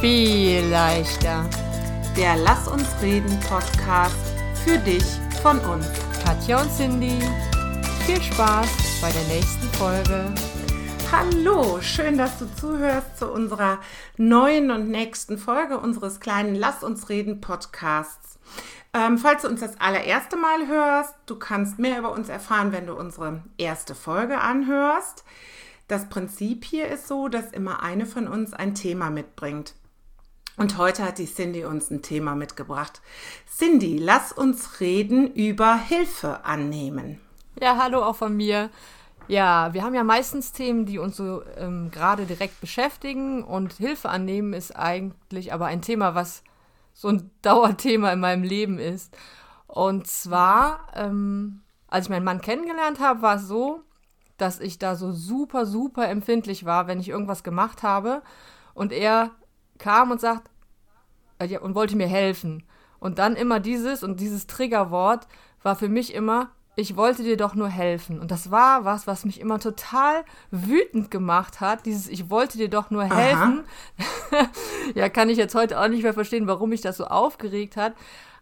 viel leichter. Der Lass uns reden Podcast für dich von uns. Katja und Cindy, viel Spaß bei der nächsten Folge. Hallo, schön, dass du zuhörst zu unserer neuen und nächsten Folge unseres kleinen Lass uns reden Podcasts. Ähm, falls du uns das allererste Mal hörst, du kannst mehr über uns erfahren, wenn du unsere erste Folge anhörst. Das Prinzip hier ist so, dass immer eine von uns ein Thema mitbringt. Und heute hat die Cindy uns ein Thema mitgebracht. Cindy, lass uns reden über Hilfe annehmen. Ja, hallo auch von mir. Ja, wir haben ja meistens Themen, die uns so ähm, gerade direkt beschäftigen und Hilfe annehmen ist eigentlich aber ein Thema, was so ein Dauerthema in meinem Leben ist. Und zwar, ähm, als ich meinen Mann kennengelernt habe, war es so, dass ich da so super, super empfindlich war, wenn ich irgendwas gemacht habe und er kam und sagt äh, und wollte mir helfen. Und dann immer dieses und dieses Triggerwort war für mich immer, ich wollte dir doch nur helfen. Und das war was, was mich immer total wütend gemacht hat. Dieses, ich wollte dir doch nur helfen. ja, kann ich jetzt heute auch nicht mehr verstehen, warum mich das so aufgeregt hat.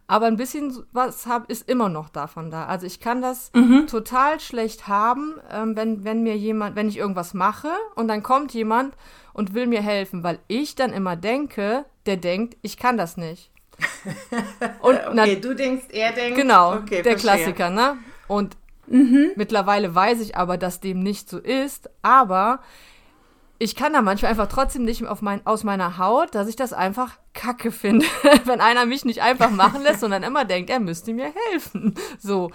Aber ein bisschen was hab, ist immer noch davon da. Also ich kann das mhm. total schlecht haben, ähm, wenn, wenn mir jemand, wenn ich irgendwas mache und dann kommt jemand und will mir helfen, weil ich dann immer denke, der denkt, ich kann das nicht. Und okay, du denkst, er denkt. Genau, okay, der verstehe. Klassiker, ne? Und mhm. mittlerweile weiß ich aber, dass dem nicht so ist. Aber ich kann da manchmal einfach trotzdem nicht auf mein, aus meiner Haut, dass ich das einfach kacke finde, wenn einer mich nicht einfach machen lässt, sondern immer denkt, er müsste mir helfen. So.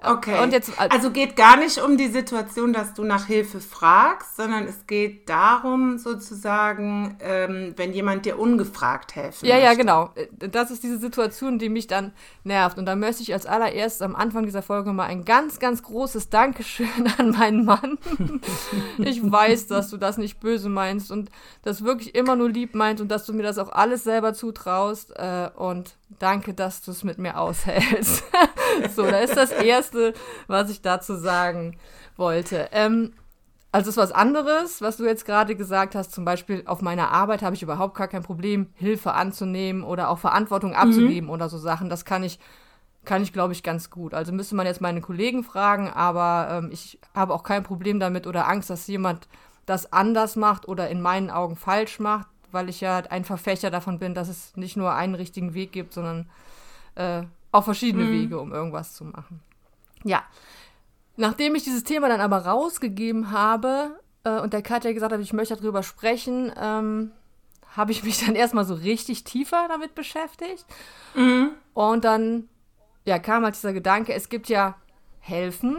Okay. Und jetzt, also geht gar nicht um die Situation, dass du nach Hilfe fragst, sondern es geht darum, sozusagen, ähm, wenn jemand dir ungefragt helfen Ja, möchte. ja, genau. Das ist diese Situation, die mich dann nervt. Und da möchte ich als allererstes am Anfang dieser Folge mal ein ganz, ganz großes Dankeschön an meinen Mann. ich weiß, dass du das nicht böse meinst und das wirklich immer nur lieb meinst und dass du mir das auch alles selber zutraust. Äh, und danke, dass du es mit mir aushältst. so, da ist das Erste, was ich dazu sagen wollte. Ähm, also ist was anderes, was du jetzt gerade gesagt hast. Zum Beispiel auf meiner Arbeit habe ich überhaupt gar kein Problem, Hilfe anzunehmen oder auch Verantwortung abzugeben mhm. oder so Sachen. Das kann ich, kann ich, glaube ich, ganz gut. Also müsste man jetzt meine Kollegen fragen, aber ähm, ich habe auch kein Problem damit oder Angst, dass jemand das anders macht oder in meinen Augen falsch macht weil ich ja ein Verfechter davon bin, dass es nicht nur einen richtigen Weg gibt, sondern äh, auch verschiedene mhm. Wege, um irgendwas zu machen. Ja. Nachdem ich dieses Thema dann aber rausgegeben habe äh, und der Katja gesagt hat, ich möchte darüber sprechen, ähm, habe ich mich dann erstmal so richtig tiefer damit beschäftigt. Mhm. Und dann ja, kam halt dieser Gedanke, es gibt ja Helfen,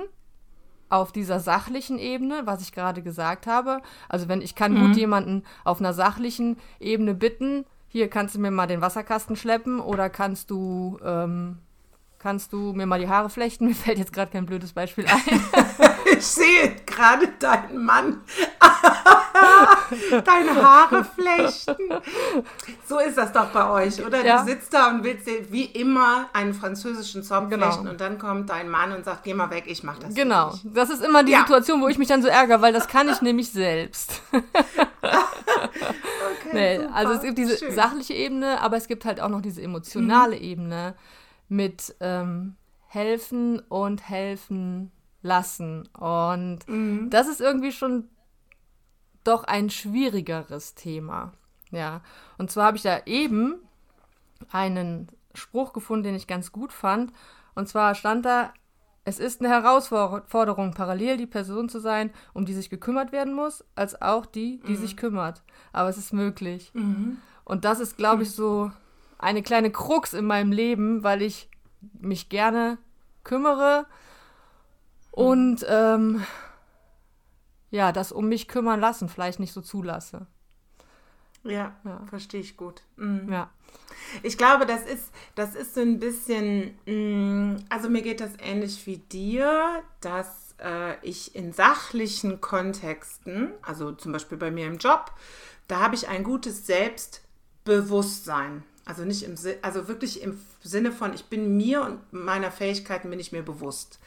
auf dieser sachlichen Ebene, was ich gerade gesagt habe. Also wenn ich kann mhm. gut jemanden auf einer sachlichen Ebene bitten, hier kannst du mir mal den Wasserkasten schleppen oder kannst du ähm, kannst du mir mal die Haare flechten? Mir fällt jetzt gerade kein blödes Beispiel ein. ich sehe gerade deinen Mann deine Haare flechten. So ist das doch bei euch, oder? Ja. Du sitzt da und willst dir wie immer einen französischen Zopf genau. flechten und dann kommt dein Mann und sagt, geh mal weg, ich mach das Genau, das ist immer die ja. Situation, wo ich mich dann so ärgere, weil das kann ich nämlich selbst. okay, nee, also es gibt diese Schön. sachliche Ebene, aber es gibt halt auch noch diese emotionale mhm. Ebene mit ähm, helfen und helfen lassen. Und mhm. das ist irgendwie schon doch ein schwierigeres Thema. Ja, und zwar habe ich da eben einen Spruch gefunden, den ich ganz gut fand. Und zwar stand da, es ist eine Herausforderung, parallel die Person zu sein, um die sich gekümmert werden muss, als auch die, die mhm. sich kümmert. Aber es ist möglich. Mhm. Und das ist, glaube ich, so eine kleine Krux in meinem Leben, weil ich mich gerne kümmere und ähm, ja, das um mich kümmern lassen vielleicht nicht so zulasse. Ja, ja. verstehe ich gut. Mhm. Ja. Ich glaube, das ist, das ist so ein bisschen, mh, mm, also mir geht das ähnlich wie dir, dass äh, ich in sachlichen Kontexten, also zum Beispiel bei mir im Job, da habe ich ein gutes Selbstbewusstsein. Also nicht im also wirklich im Sinne von, ich bin mir und meiner Fähigkeiten bin ich mir bewusst.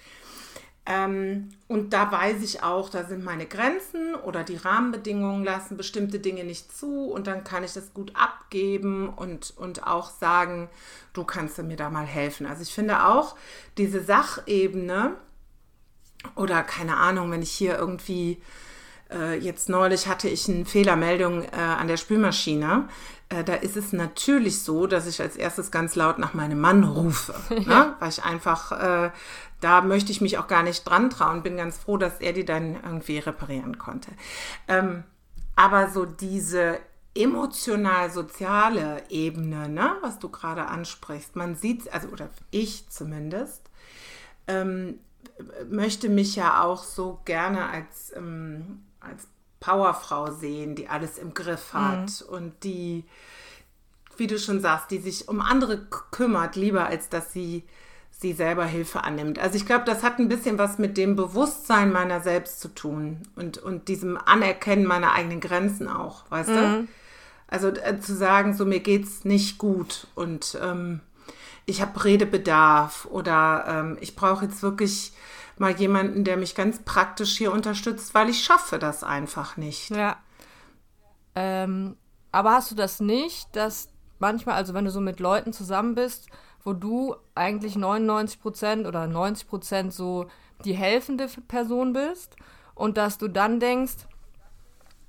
Ähm, und da weiß ich auch, da sind meine Grenzen oder die Rahmenbedingungen lassen bestimmte Dinge nicht zu und dann kann ich das gut abgeben und, und auch sagen, du kannst mir da mal helfen. Also ich finde auch diese Sachebene oder keine Ahnung, wenn ich hier irgendwie äh, jetzt neulich hatte ich eine Fehlermeldung äh, an der Spülmaschine. Äh, da ist es natürlich so, dass ich als erstes ganz laut nach meinem Mann rufe, ne? weil ich einfach, äh, da möchte ich mich auch gar nicht dran trauen. Bin ganz froh, dass er die dann irgendwie reparieren konnte. Ähm, aber so diese emotional-soziale Ebene, ne, was du gerade ansprichst, man sieht, also oder ich zumindest, ähm, möchte mich ja auch so gerne als ähm, als Powerfrau sehen, die alles im Griff hat mhm. und die, wie du schon sagst, die sich um andere kümmert, lieber als dass sie sie selber Hilfe annimmt. Also ich glaube, das hat ein bisschen was mit dem Bewusstsein meiner selbst zu tun und, und diesem Anerkennen meiner eigenen Grenzen auch, weißt mhm. du? Also äh, zu sagen, so mir geht's nicht gut und ähm, ich habe Redebedarf oder ähm, ich brauche jetzt wirklich mal jemanden, der mich ganz praktisch hier unterstützt, weil ich schaffe das einfach nicht. Ja. Ähm, aber hast du das nicht, dass manchmal, also wenn du so mit Leuten zusammen bist, wo du eigentlich 99 Prozent oder 90 Prozent so die helfende Person bist und dass du dann denkst,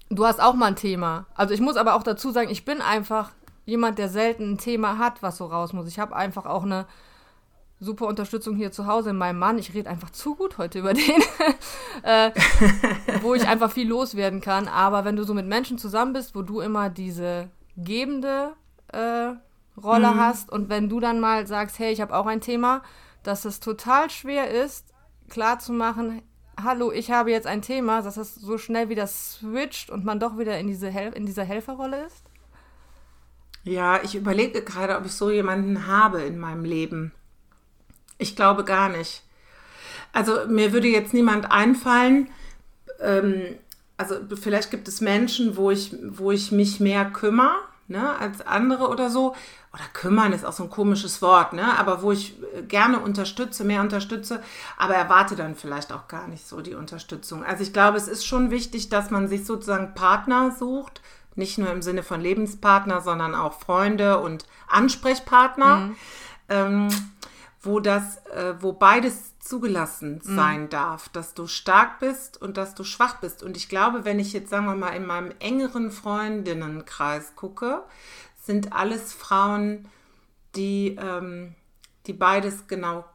du hast auch mal ein Thema. Also ich muss aber auch dazu sagen, ich bin einfach jemand, der selten ein Thema hat, was so raus muss. Ich habe einfach auch eine super Unterstützung hier zu Hause in meinem Mann. Ich rede einfach zu gut heute über den, äh, wo ich einfach viel loswerden kann. Aber wenn du so mit Menschen zusammen bist, wo du immer diese gebende äh, Rolle mhm. hast und wenn du dann mal sagst, hey, ich habe auch ein Thema, dass es total schwer ist, klarzumachen, hallo, ich habe jetzt ein Thema, dass es so schnell wieder switcht und man doch wieder in, diese Hel in dieser Helferrolle ist? Ja, ich überlege gerade, ob ich so jemanden habe in meinem Leben. Ich glaube gar nicht. Also mir würde jetzt niemand einfallen, ähm, also vielleicht gibt es Menschen, wo ich, wo ich mich mehr kümmere ne, als andere oder so. Oder kümmern ist auch so ein komisches Wort, ne? aber wo ich gerne unterstütze, mehr unterstütze, aber erwarte dann vielleicht auch gar nicht so die Unterstützung. Also ich glaube, es ist schon wichtig, dass man sich sozusagen Partner sucht, nicht nur im Sinne von Lebenspartner, sondern auch Freunde und Ansprechpartner. Mhm. Ähm, wo das, äh, wo beides zugelassen mhm. sein mhm. darf, dass du stark bist und dass du schwach bist. Und ich glaube, wenn ich jetzt, sagen wir mal, in meinem engeren Freundinnenkreis gucke, sind alles Frauen, die, ähm, die beides genau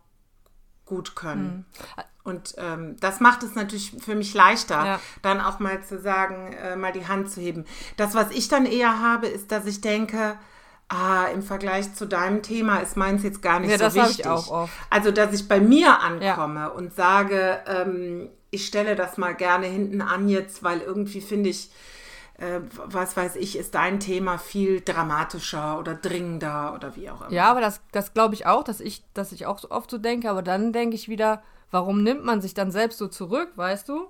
gut können. Mhm. Und ähm, das macht es natürlich für mich leichter, ja. dann auch mal zu sagen, äh, mal die Hand zu heben. Das, was ich dann eher habe, ist, dass ich denke, ah, im Vergleich zu deinem Thema ist meins jetzt gar nicht ja, so das wichtig. Ich auch oft. Also, dass ich bei mir ankomme ja. und sage, ähm, ich stelle das mal gerne hinten an jetzt, weil irgendwie finde ich, äh, was weiß ich, ist dein Thema viel dramatischer oder dringender oder wie auch immer. Ja, aber das, das glaube ich auch, dass ich, dass ich auch so oft so denke, aber dann denke ich wieder, warum nimmt man sich dann selbst so zurück, weißt du?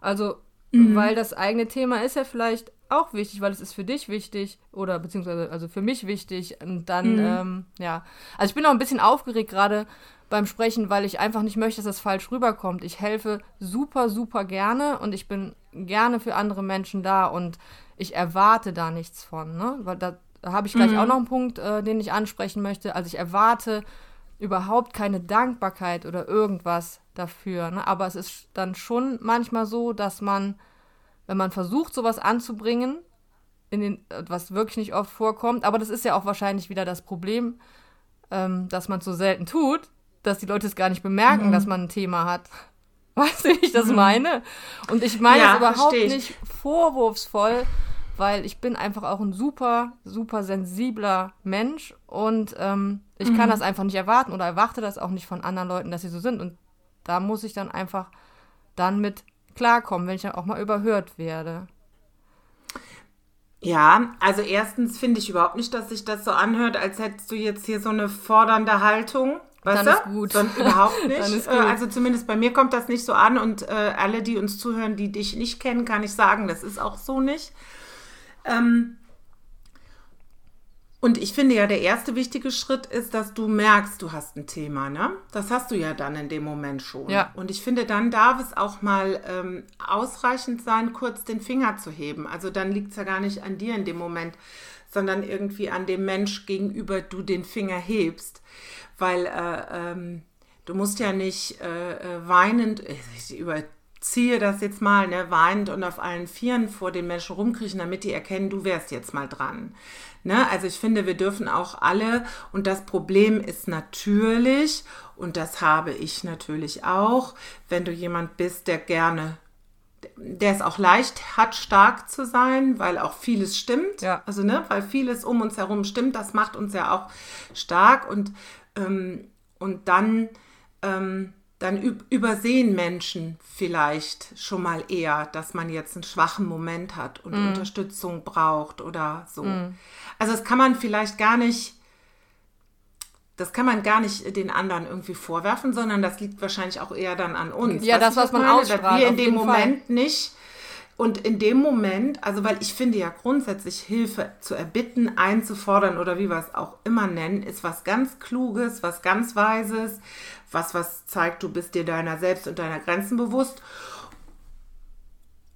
Also, mhm. weil das eigene Thema ist ja vielleicht auch wichtig, weil es ist für dich wichtig oder beziehungsweise also für mich wichtig. Und dann, mhm. ähm, ja. Also ich bin auch ein bisschen aufgeregt gerade beim Sprechen, weil ich einfach nicht möchte, dass das falsch rüberkommt. Ich helfe super, super gerne und ich bin gerne für andere Menschen da und ich erwarte da nichts von, ne? Weil da, da habe ich gleich mhm. auch noch einen Punkt, äh, den ich ansprechen möchte. Also ich erwarte überhaupt keine Dankbarkeit oder irgendwas dafür. Ne? Aber es ist dann schon manchmal so, dass man wenn man versucht, sowas anzubringen, in den, was wirklich nicht oft vorkommt, aber das ist ja auch wahrscheinlich wieder das Problem, ähm, dass man es so selten tut, dass die Leute es gar nicht bemerken, mhm. dass man ein Thema hat. Weißt du, wie ich das mhm. meine? Und ich meine ja, es überhaupt nicht vorwurfsvoll, weil ich bin einfach auch ein super, super sensibler Mensch und ähm, ich mhm. kann das einfach nicht erwarten oder erwarte das auch nicht von anderen Leuten, dass sie so sind. Und da muss ich dann einfach dann mit klarkommen, wenn ich dann auch mal überhört werde. Ja, also erstens finde ich überhaupt nicht, dass sich das so anhört, als hättest du jetzt hier so eine fordernde Haltung. Weißt dann ist gut. Sonst überhaupt nicht. dann ist gut. Also zumindest bei mir kommt das nicht so an und äh, alle, die uns zuhören, die dich nicht kennen, kann ich sagen, das ist auch so nicht. Ähm, Und ich finde ja, der erste wichtige Schritt ist, dass du merkst, du hast ein Thema, ne? Das hast du ja dann in dem Moment schon. Ja. Und ich finde, dann darf es auch mal ähm, ausreichend sein, kurz den Finger zu heben. Also dann liegt es ja gar nicht an dir in dem Moment, sondern irgendwie an dem Mensch gegenüber du den Finger hebst. Weil äh, ähm, du musst ja nicht äh, äh weinend, ich überziehe das jetzt mal, ne, weinend und auf allen Vieren vor den Menschen rumkriechen, damit die erkennen, du wärst jetzt mal dran. Ne? Also ich finde, wir dürfen auch alle, und das Problem ist natürlich, und das habe ich natürlich auch, wenn du jemand bist, der gerne der es auch leicht hat, stark zu sein, weil auch vieles stimmt. Ja. Also, ne, weil vieles um uns herum stimmt, das macht uns ja auch stark und, ähm, und dann, ähm, dann übersehen Menschen vielleicht schon mal eher, dass man jetzt einen schwachen Moment hat und mm. Unterstützung braucht oder so. Mm. Also das kann man vielleicht gar nicht, das kann man gar nicht den anderen irgendwie vorwerfen, sondern das liegt wahrscheinlich auch eher dann an uns. Ja, das, was man meine, ausstrahlt. Dass wir in dem Moment Fall. nicht und in dem Moment, also weil ich finde ja grundsätzlich Hilfe zu erbitten, einzufordern oder wie wir es auch immer nennen, ist was ganz Kluges, was ganz Weises, was was zeigt, du bist dir deiner selbst und deiner Grenzen bewusst.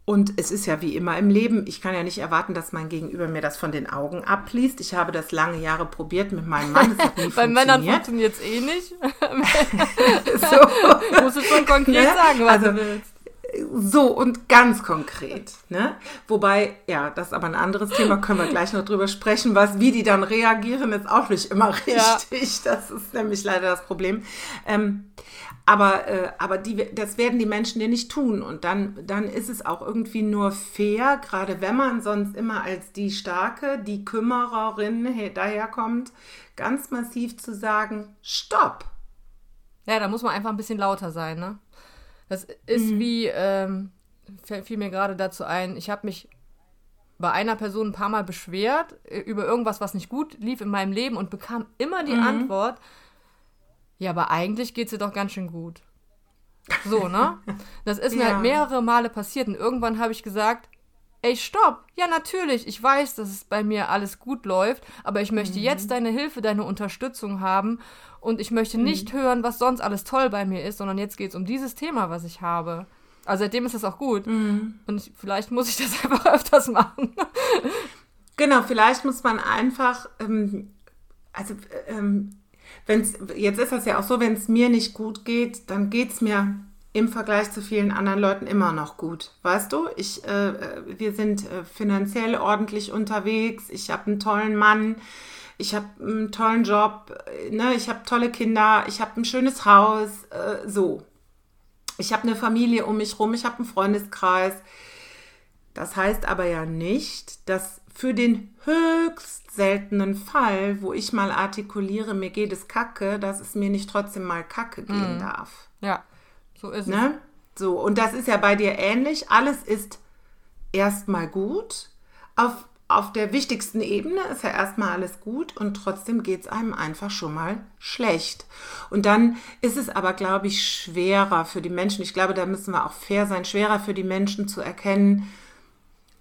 Und es ist ja wie immer im Leben, ich kann ja nicht erwarten, dass mein Gegenüber mir das von den Augen abliest. Ich habe das lange Jahre probiert mit meinem Mann. Es hat nie Bei Männern funktioniert es eh nicht. so. Musst du schon konkret ne? sagen, was also, du willst. So und ganz konkret. Ne? Wobei, ja, das ist aber ein anderes Thema, können wir gleich noch drüber sprechen, was, wie die dann reagieren, ist auch nicht immer richtig. Ja. Das ist nämlich leider das Problem. Ähm, aber, äh, aber die, das werden die Menschen dir nicht tun. Und dann, dann ist es auch irgendwie nur fair, gerade wenn man sonst immer als die Starke, die Kümmererin daherkommt, ganz massiv zu sagen, stopp. Ja, da muss man einfach ein bisschen lauter sein, ne? Das ist mhm. wie, ähm, fiel mir gerade dazu ein, ich habe mich bei einer Person ein paar Mal beschwert äh, über irgendwas, was nicht gut lief in meinem Leben und bekam immer die mhm. Antwort, ja, aber eigentlich geht es dir doch ganz schön gut. So, ne? Das ist mir ja. halt mehrere Male passiert und irgendwann habe ich gesagt, ey, stopp! Ja, natürlich, ich weiß, dass es bei mir alles gut läuft, aber ich möchte mhm. jetzt deine Hilfe, deine Unterstützung haben und ich möchte mhm. nicht hören, was sonst alles toll bei mir ist, sondern jetzt geht es um dieses Thema, was ich habe. Also seitdem ist das auch gut. Mhm. Und ich, vielleicht muss ich das einfach öfters machen. genau, vielleicht muss man einfach, ähm, also ähm, wenn's, jetzt ist das ja auch so, wenn es mir nicht gut geht, dann geht es mir im Vergleich zu vielen anderen Leuten immer noch gut. Weißt du, ich, äh, wir sind äh, finanziell ordentlich unterwegs, ich habe einen tollen Mann, ich habe einen tollen Job, äh, ne, ich habe tolle Kinder, ich habe ein schönes Haus, äh, so. Ich habe eine Familie um mich rum, ich habe einen Freundeskreis. Das heißt aber ja nicht, dass für den höchst seltenen Fall, wo ich mal artikuliere, mir geht es kacke, dass es mir nicht trotzdem mal kacke gehen mhm. darf. Ja, so ist ne? es. So, und das ist ja bei dir ähnlich. Alles ist erstmal gut. Auf, auf der wichtigsten Ebene ist ja erstmal alles gut und trotzdem geht es einem einfach schon mal schlecht. Und dann ist es aber, glaube ich, schwerer für die Menschen. Ich glaube, da müssen wir auch fair sein, schwerer für die Menschen zu erkennen,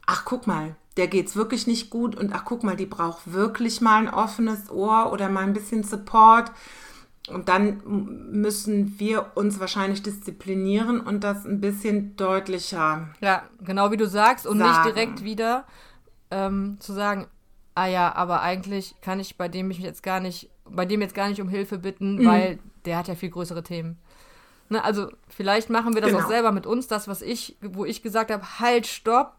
ach guck mal, der geht's wirklich nicht gut und ach guck mal, die braucht wirklich mal ein offenes Ohr oder mal ein bisschen Support. Und dann müssen wir uns wahrscheinlich disziplinieren und das ein bisschen deutlicher. Ja, genau wie du sagst und sagen. nicht direkt wieder ähm, zu sagen, ah ja, aber eigentlich kann ich bei dem mich jetzt gar nicht, bei dem jetzt gar nicht um Hilfe bitten, mhm. weil der hat ja viel größere Themen. Ne, also vielleicht machen wir das genau. auch selber mit uns, das, was ich, wo ich gesagt habe, halt, stopp,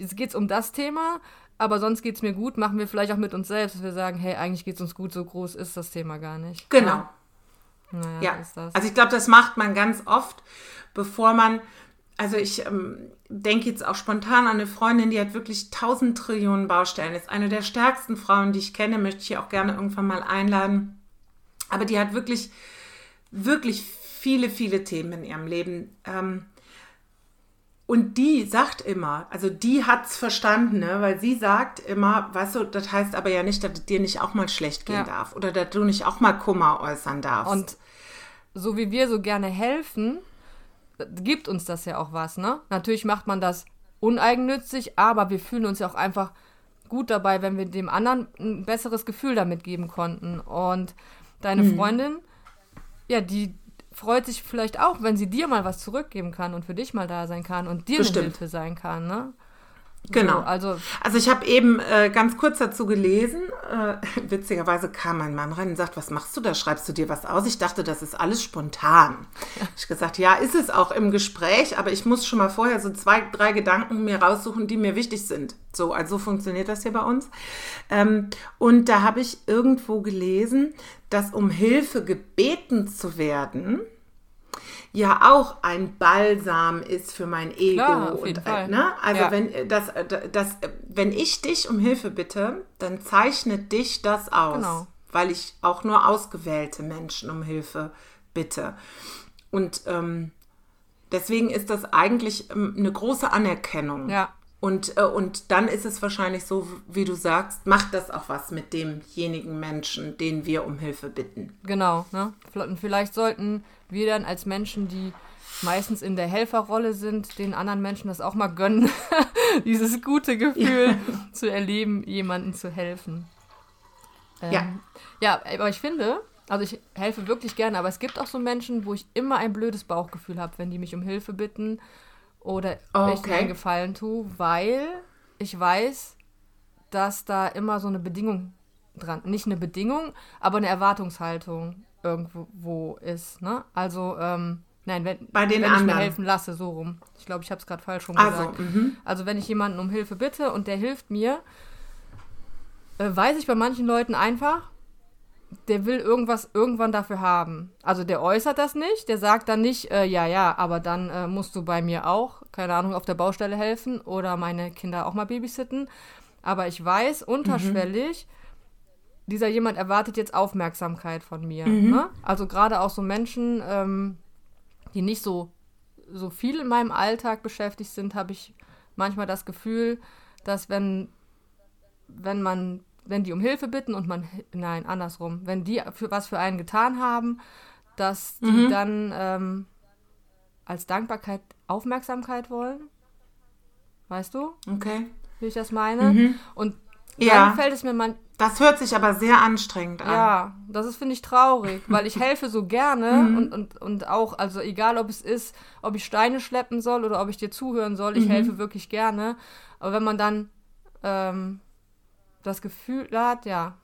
es geht um das Thema, aber sonst geht es mir gut, machen wir vielleicht auch mit uns selbst, dass wir sagen, hey, eigentlich geht es uns gut, so groß ist das Thema gar nicht. Genau. Ja, naja, ja. also ich glaube, das macht man ganz oft, bevor man, also ich ähm, denke jetzt auch spontan an eine Freundin, die hat wirklich tausend Trillionen Baustellen, ist eine der stärksten Frauen, die ich kenne, möchte ich auch gerne irgendwann mal einladen, aber die hat wirklich, wirklich viele, viele Themen in ihrem Leben. Ähm, und die sagt immer, also die hat es verstanden, ne? weil sie sagt immer, weißt du, das heißt aber ja nicht, dass es dir nicht auch mal schlecht gehen ja. darf oder dass du nicht auch mal Kummer äußern darfst. Und so wie wir so gerne helfen, gibt uns das ja auch was, ne? Natürlich macht man das uneigennützig, aber wir fühlen uns ja auch einfach gut dabei, wenn wir dem anderen ein besseres Gefühl damit geben konnten. Und deine mhm. Freundin, ja, die freut sich vielleicht auch, wenn sie dir mal was zurückgeben kann und für dich mal da sein kann und dir Bestimmt. eine Hilfe sein kann, ne? Genau. So, also, also ich habe eben äh, ganz kurz dazu gelesen. Äh, witzigerweise kam mein Mann rein und sagt, was machst du da? Schreibst du dir was aus? Ich dachte, das ist alles spontan. Ich gesagt, ja, ist es auch im Gespräch, aber ich muss schon mal vorher so zwei, drei Gedanken mir raussuchen, die mir wichtig sind. So, also funktioniert das hier bei uns. Ähm, und da habe ich irgendwo gelesen, dass um Hilfe gebeten zu werden, ja auch ein Balsam ist für mein Ego. Klar, und, äh, ne? Also ja. wenn äh, das, äh, das, wenn ich dich um Hilfe bitte, dann zeichnet dich das aus. Genau. Weil ich auch nur ausgewählte Menschen um Hilfe bitte. Und ähm, deswegen ist das eigentlich ähm, eine große Anerkennung. Ja. Und, äh, und dann ist es wahrscheinlich so, wie du sagst, macht das auch was mit demjenigen Menschen, den wir um Hilfe bitten. Genau, ne? Und vielleicht sollten wir dann als Menschen, die meistens in der Helferrolle sind, den anderen Menschen das auch mal gönnen, dieses gute Gefühl ja. zu erleben, jemandem zu helfen. Ähm, ja. Ja, aber ich finde, also ich helfe wirklich gerne, aber es gibt auch so Menschen, wo ich immer ein blödes Bauchgefühl habe, wenn die mich um Hilfe bitten oder okay. ich mir einen Gefallen tue, weil ich weiß, dass da immer so eine Bedingung dran, nicht eine Bedingung, aber eine Erwartungshaltung irgendwo ist. Ne? Also, ähm, nein, wenn, Bei den wenn anderen. ich mir helfen lasse, so rum. Ich glaube, ich habe es gerade falsch rum also, gesagt. Mhm. Also, wenn ich jemanden um Hilfe bitte und der hilft mir, äh, weiß ich bei manchen Leuten einfach, der will irgendwas irgendwann dafür haben. Also der äußert das nicht, der sagt dann nicht, äh, ja, ja, aber dann äh, musst du bei mir auch, keine Ahnung, auf der Baustelle helfen oder meine Kinder auch mal babysitten. Aber ich weiß unterschwellig, mhm. dieser jemand erwartet jetzt Aufmerksamkeit von mir. Mhm. Ne? Also gerade auch so Menschen, ähm, die nicht so, so viel in meinem Alltag beschäftigt sind, habe ich manchmal das Gefühl, dass wenn, wenn man wenn die um Hilfe bitten und man, nein, andersrum, wenn die für was für einen getan haben, dass die mhm. dann ähm, als Dankbarkeit Aufmerksamkeit wollen. Weißt du? Okay. Wie ich das meine? Mhm. Und dann ja. fällt es mir man. Das hört sich aber sehr anstrengend an. Ja, das ist, finde ich, traurig, weil ich helfe so gerne mhm. und, und, und auch, also egal ob es ist, ob ich Steine schleppen soll oder ob ich dir zuhören soll, ich mhm. helfe wirklich gerne. Aber wenn man dann ähm, das Gefühl hat, ja,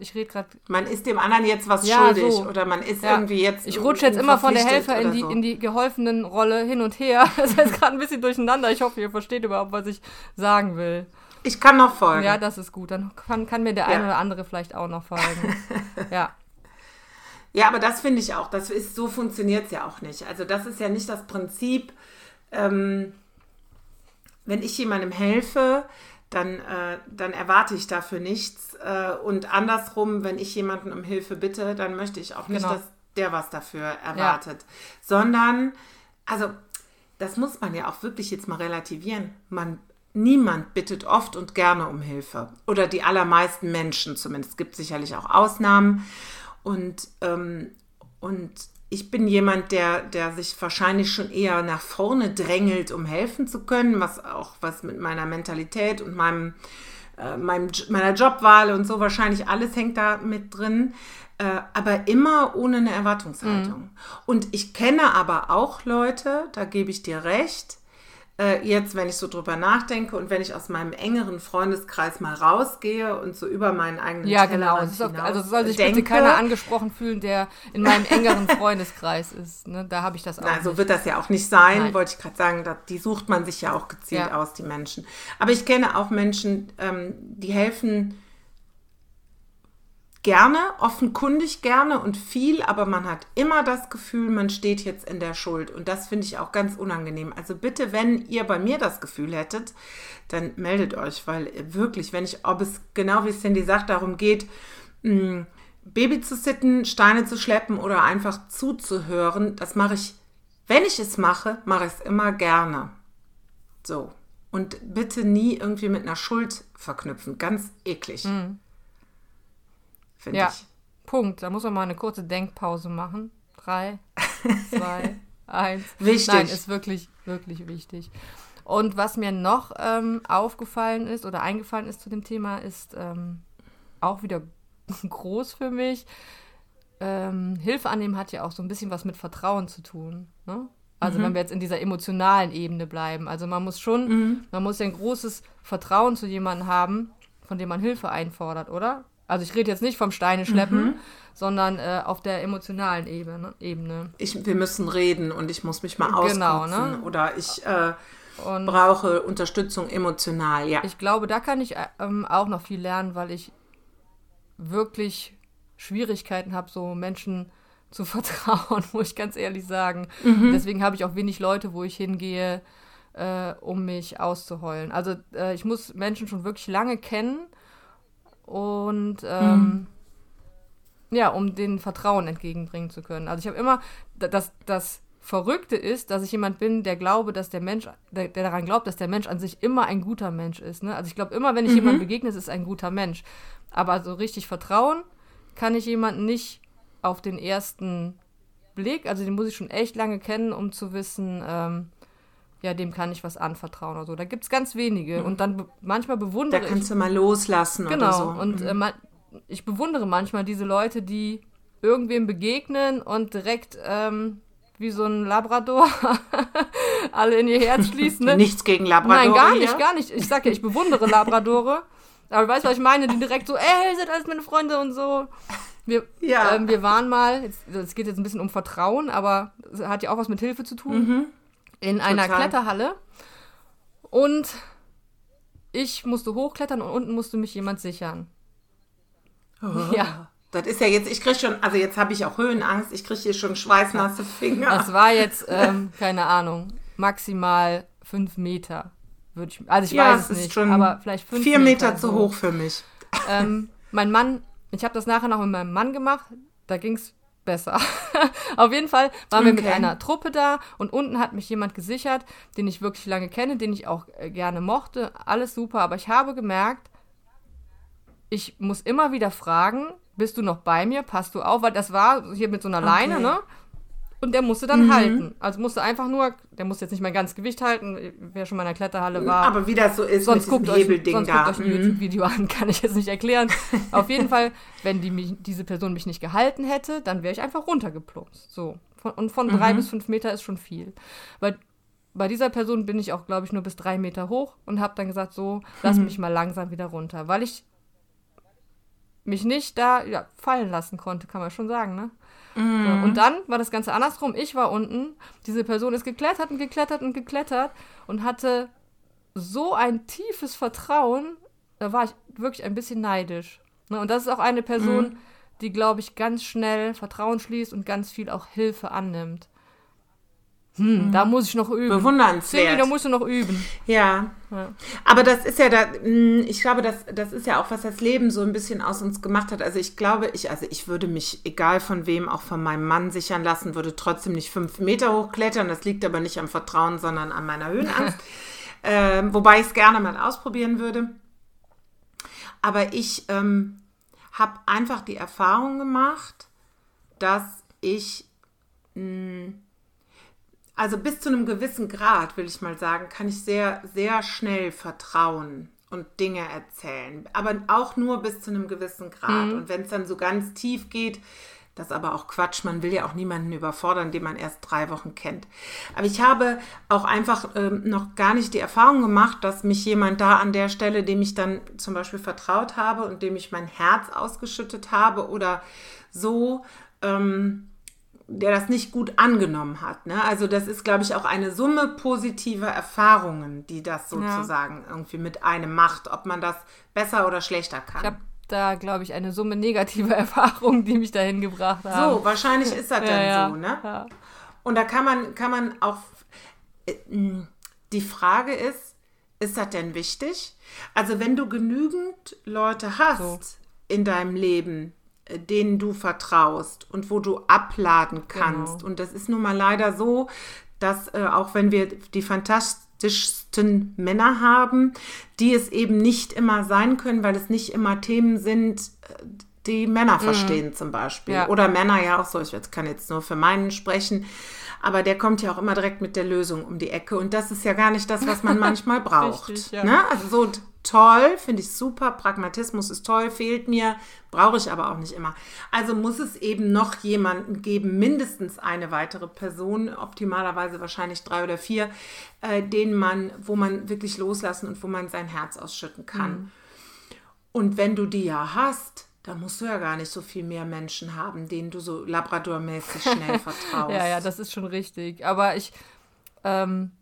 ich rede gerade. Man ist dem anderen jetzt was ja, schuldig so. oder man ist ja. irgendwie jetzt. Ich rutsche jetzt immer von der Helfer in die, so. in die geholfenen Rolle hin und her. Das ist gerade ein bisschen durcheinander. Ich hoffe, ihr versteht überhaupt, was ich sagen will. Ich kann noch folgen. Ja, das ist gut. Dann kann, kann mir der ja. eine oder andere vielleicht auch noch folgen. ja. Ja, aber das finde ich auch. Das ist, so funktioniert es ja auch nicht. Also, das ist ja nicht das Prinzip, ähm, wenn ich jemandem helfe, dann, äh, dann erwarte ich dafür nichts. Äh, und andersrum, wenn ich jemanden um Hilfe bitte, dann möchte ich auch nicht, genau. dass der was dafür erwartet. Ja. Sondern, also, das muss man ja auch wirklich jetzt mal relativieren. Man, niemand bittet oft und gerne um Hilfe. Oder die allermeisten Menschen zumindest. Es gibt sicherlich auch Ausnahmen. Und, ähm, und ich bin jemand, der, der sich wahrscheinlich schon eher nach vorne drängelt, um helfen zu können, was auch was mit meiner Mentalität und meinem, äh, meinem, meiner Jobwahl und so wahrscheinlich alles hängt da mit drin, äh, aber immer ohne eine Erwartungshaltung. Mhm. Und ich kenne aber auch Leute, da gebe ich dir recht, äh, jetzt, wenn ich so drüber nachdenke und wenn ich aus meinem engeren Freundeskreis mal rausgehe und so über meinen eigenen Ja, genau. Auch, also soll sich denke, bitte keiner angesprochen fühlen, der in meinem engeren Freundeskreis ist. Ne? Da habe ich das auch. Na, so wird das ja auch nicht sein, Nein. wollte ich gerade sagen. Da, die sucht man sich ja auch gezielt ja. aus, die Menschen. Aber ich kenne auch Menschen, ähm, die helfen gerne, offenkundig gerne und viel, aber man hat immer das Gefühl, man steht jetzt in der Schuld. Und das finde ich auch ganz unangenehm. Also bitte, wenn ihr bei mir das Gefühl hättet, dann meldet euch, weil wirklich, wenn ich, ob es genau wie Cindy sagt, darum geht, mh, hm, Baby zu sitten, Steine zu schleppen oder einfach zuzuhören, das mache ich, wenn ich es mache, mache ich es immer gerne. So. Und bitte nie irgendwie mit einer Schuld verknüpfen. Ganz eklig. Mhm finde ja. ich. Punkt. Da muss man mal eine kurze Denkpause machen. Drei, zwei, eins. Wichtig. Nein, ist wirklich, wirklich wichtig. Und was mir noch ähm, aufgefallen ist oder eingefallen ist zu dem Thema, ist ähm, auch wieder groß für mich. Ähm, Hilfe annehmen hat ja auch so ein bisschen was mit Vertrauen zu tun. Ne? Also mhm. wenn wir jetzt in dieser emotionalen Ebene bleiben. Also man muss schon, mhm. man muss ja ein großes Vertrauen zu jemandem haben, von dem man Hilfe einfordert, oder? Also ich rede jetzt nicht vom Steine schleppen, mhm. sondern äh, auf der emotionalen Ebene. Ebene. Ich, wir müssen reden und ich muss mich mal auskotzen. Genau, ne? Oder ich äh, brauche Unterstützung emotional, ja. Ich glaube, da kann ich ähm, auch noch viel lernen, weil ich wirklich Schwierigkeiten habe, so Menschen zu vertrauen, muss ich ganz ehrlich sagen. Mhm. Deswegen habe ich auch wenig Leute, wo ich hingehe, äh, um mich auszuheulen. Also äh, ich muss Menschen schon wirklich lange kennen und ähm, mhm. ja, um den Vertrauen entgegenbringen zu können. Also ich habe immer, das, das Verrückte ist, dass ich jemand bin, der glaube, dass der Mensch, der, der daran glaubt, dass der Mensch an sich immer ein guter Mensch ist. Ne? Also ich glaube immer, wenn ich mhm. jemandem begegne, ist es ein guter Mensch. Aber so richtig vertrauen kann ich jemanden nicht auf den ersten Blick, also den muss ich schon echt lange kennen, um zu wissen, ähm, ja, dem kann ich was anvertrauen oder so. Da gibt es ganz wenige. Mhm. Und dann manchmal bewundere ich. Da kannst ich, du mal loslassen genau, oder so. Genau. Und mhm. äh, ich bewundere manchmal diese Leute, die irgendwem begegnen und direkt ähm, wie so ein Labrador alle in ihr Herz schließen. Ne? Nichts gegen Labrador. Nein, gar nicht, gar nicht. Ich sag ja, ich bewundere Labradore. Aber du weißt, was ich meine? Die direkt so, ey, seid alles meine Freunde und so. Wir, ja. ähm, wir waren mal, es geht jetzt ein bisschen um Vertrauen, aber hat ja auch was mit Hilfe zu tun, mhm. In Total. einer Kletterhalle. Und ich musste hochklettern und unten musste mich jemand sichern. Oh. Ja. Das ist ja jetzt, ich kriege schon, also jetzt habe ich auch Höhenangst, ich kriege hier schon schweißnasse Finger. Das war jetzt, ähm, keine Ahnung, maximal fünf Meter. Würde ich, also ich ja, weiß es nicht, schon aber vielleicht fünf vier Meter, Meter zu hoch für mich. Ähm, mein Mann ich habe das nachher noch mit meinem Mann gemacht, da ging es besser. Auf jeden Fall waren okay. wir mit einer Truppe da und unten hat mich jemand gesichert, den ich wirklich lange kenne, den ich auch äh, gerne mochte. Alles super, aber ich habe gemerkt, ich muss immer wieder fragen, bist du noch bei mir? Passt du auf? Weil das war hier mit so einer okay. Leine, ne? Und der musste dann mhm. halten. Also musste einfach nur, der musste jetzt nicht mein ganzes Gewicht halten, wer schon mal in der Kletterhalle war. Aber wie das so ist, sonst guckt euch, sonst da. guckt euch ein mhm. YouTube-Video an, kann ich jetzt nicht erklären. Auf jeden Fall, wenn die mich, diese Person mich nicht gehalten hätte, dann wäre ich einfach runtergeplumpst. So. Von, und von drei mhm. bis fünf Meter ist schon viel. Weil bei dieser Person bin ich auch, glaube ich, nur bis drei Meter hoch und habe dann gesagt, so, lass mhm. mich mal langsam wieder runter. Weil ich mich nicht da ja, fallen lassen konnte, kann man schon sagen, ne? So, und dann war das Ganze andersrum. Ich war unten, diese Person ist geklettert und geklettert und geklettert und hatte so ein tiefes Vertrauen, da war ich wirklich ein bisschen neidisch. Ne? Und das ist auch eine Person, mhm. die, glaube ich, ganz schnell Vertrauen schließt und ganz viel auch Hilfe annimmt. Hm, mhm. da muss ich noch üben. Bewundernswert. Cindy, da musst du noch üben. Ja. ja. Aber das ist ja da, hm, ich glaube, das, das ist ja auch, was das Leben so ein bisschen aus uns gemacht hat. Also ich glaube, ich, also ich würde mich, egal von wem, auch von meinem Mann sichern lassen, würde trotzdem nicht fünf Meter hochklettern. Das liegt aber nicht am Vertrauen, sondern an meiner Höhenangst. äh, wobei ich es gerne mal ausprobieren würde. Aber ich ähm, habe einfach die Erfahrung gemacht, dass ich mh, hm, also bis zu einem gewissen Grad, will ich mal sagen, kann ich sehr, sehr schnell vertrauen und Dinge erzählen. Aber auch nur bis zu einem gewissen Grad. Mhm. Und wenn es dann so ganz tief geht, das ist aber auch Quatsch. Man will ja auch niemanden überfordern, den man erst drei Wochen kennt. Aber ich habe auch einfach ähm, noch gar nicht die Erfahrung gemacht, dass mich jemand da an der Stelle, dem ich dann zum Beispiel vertraut habe und dem ich mein Herz ausgeschüttet habe oder so, ähm, der das nicht gut angenommen hat. Ne? Also das ist, glaube ich, auch eine Summe positiver Erfahrungen, die das sozusagen ja. irgendwie mit einem macht, ob man das besser oder schlechter kann. Ich habe da, glaube ich, eine Summe negativer Erfahrungen, die mich dahin gebracht haben. So, wahrscheinlich ist das dann ja, so, ne? Ja. Und da kann man, kann man auch, äh, die Frage ist, ist das denn wichtig? Also wenn du genügend Leute hast so. in deinem Leben, denen du vertraust und wo du abladen kannst. Genau. Und das ist nun mal leider so, dass äh, auch wenn wir die fantastischsten Männer haben, die es eben nicht immer sein können, weil es nicht immer Themen sind, äh, die Männer mhm. verstehen zum Beispiel. Ja. Oder Männer ja auch so, ich kann jetzt nur für meinen sprechen. Aber der kommt ja auch immer direkt mit der Lösung um die Ecke und das ist ja gar nicht das, was man manchmal braucht. Richtig, ja. ne? Also so toll, finde ich super, Pragmatismus ist toll, fehlt mir, brauche ich aber auch nicht immer. Also muss es eben noch jemanden geben, mindestens eine weitere Person, optimalerweise wahrscheinlich drei oder vier, äh, den man, wo man wirklich loslassen und wo man sein Herz ausschütten kann. Mhm. Und wenn du die ja hast, da musst du ja gar nicht so viel mehr Menschen haben, denen du so Labrador-mäßig schnell vertraust. ja, ja, das ist schon richtig. Aber ich, ähm,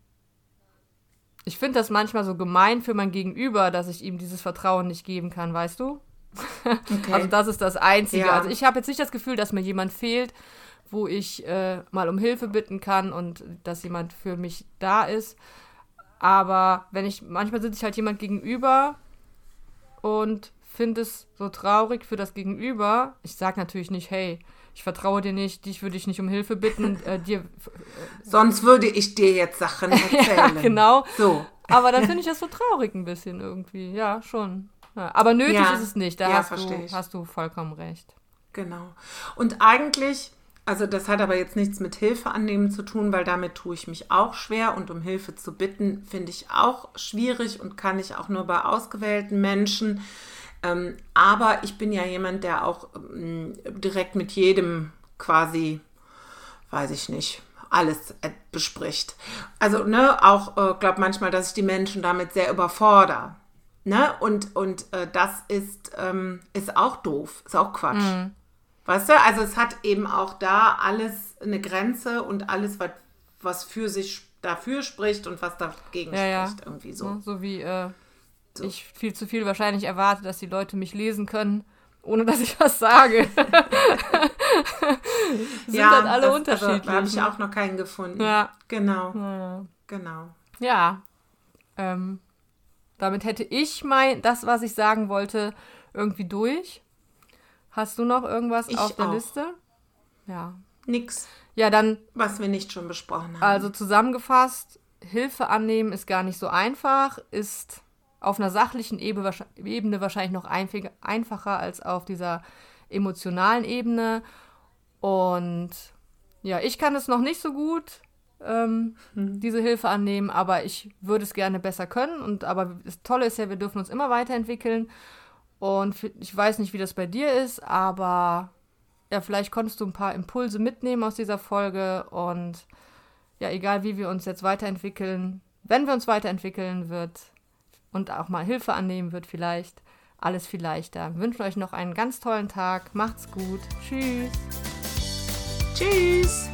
ich finde das manchmal so gemein für mein Gegenüber, dass ich ihm dieses Vertrauen nicht geben kann, weißt du? Okay. Also das ist das Einzige. Ja. Also ich habe jetzt nicht das Gefühl, dass mir jemand fehlt, wo ich äh, mal um Hilfe bitten kann und dass jemand für mich da ist. Aber wenn ich, manchmal sitze ich halt jemand gegenüber und finde es so traurig für das Gegenüber. Ich sage natürlich nicht, hey, ich vertraue dir nicht, dich würde ich nicht um Hilfe bitten, äh, dir. Äh, Sonst würde ich dir jetzt Sachen erzählen. ja, genau. So. Aber dann finde ich das so traurig ein bisschen irgendwie. Ja, schon. Ja, aber nötig ja. ist es nicht. Da ja, hast, du, hast du vollkommen recht. Genau. Und eigentlich, also das hat aber jetzt nichts mit Hilfe annehmen zu tun, weil damit tue ich mich auch schwer und um Hilfe zu bitten, finde ich auch schwierig und kann ich auch nur bei ausgewählten Menschen. Ähm, aber ich bin ja jemand, der auch ähm, direkt mit jedem quasi, weiß ich nicht, alles äh, bespricht. Also, ne, auch, äh, glaube manchmal, dass ich die Menschen damit sehr überfordere. Ne? Und, und äh, das ist, ähm, ist auch doof, ist auch Quatsch. Mhm. Weißt du, also es hat eben auch da alles eine Grenze und alles, was, was für sich dafür spricht und was dagegen ja, spricht, ja. irgendwie so. so wie äh, so. ich viel zu viel wahrscheinlich erwarte, dass die Leute mich lesen können, ohne dass ich was sage. Sind ja, dann alle das, unterschiedlich. Also, da habe ich auch noch keinen gefunden. Ja. Genau. Ja. Genau. Ja. Ähm, damit hätte ich mein, das, was ich sagen wollte, irgendwie durch. Hast du noch irgendwas ich auf der auch. Liste? Ja. Nix. Ja, dann. Was wir nicht schon besprochen haben. Also zusammengefasst, Hilfe annehmen ist gar nicht so einfach, ist auf einer sachlichen Ebene wahrscheinlich noch einfacher als auf dieser emotionalen Ebene. Und ja, ich kann es noch nicht so gut, ähm, mhm. diese Hilfe annehmen, aber ich würde es gerne besser können. Und aber das Tolle ist ja, wir dürfen uns immer weiterentwickeln. Und ich weiß nicht, wie das bei dir ist, aber ja, vielleicht konntest du ein paar Impulse mitnehmen aus dieser Folge. Und ja, egal wie wir uns jetzt weiterentwickeln, wenn wir uns weiterentwickeln, wird und auch mal Hilfe annehmen wird vielleicht alles viel leichter. Wir wünschen euch noch einen ganz tollen Tag. Macht's gut. Tschüss. Tschüss.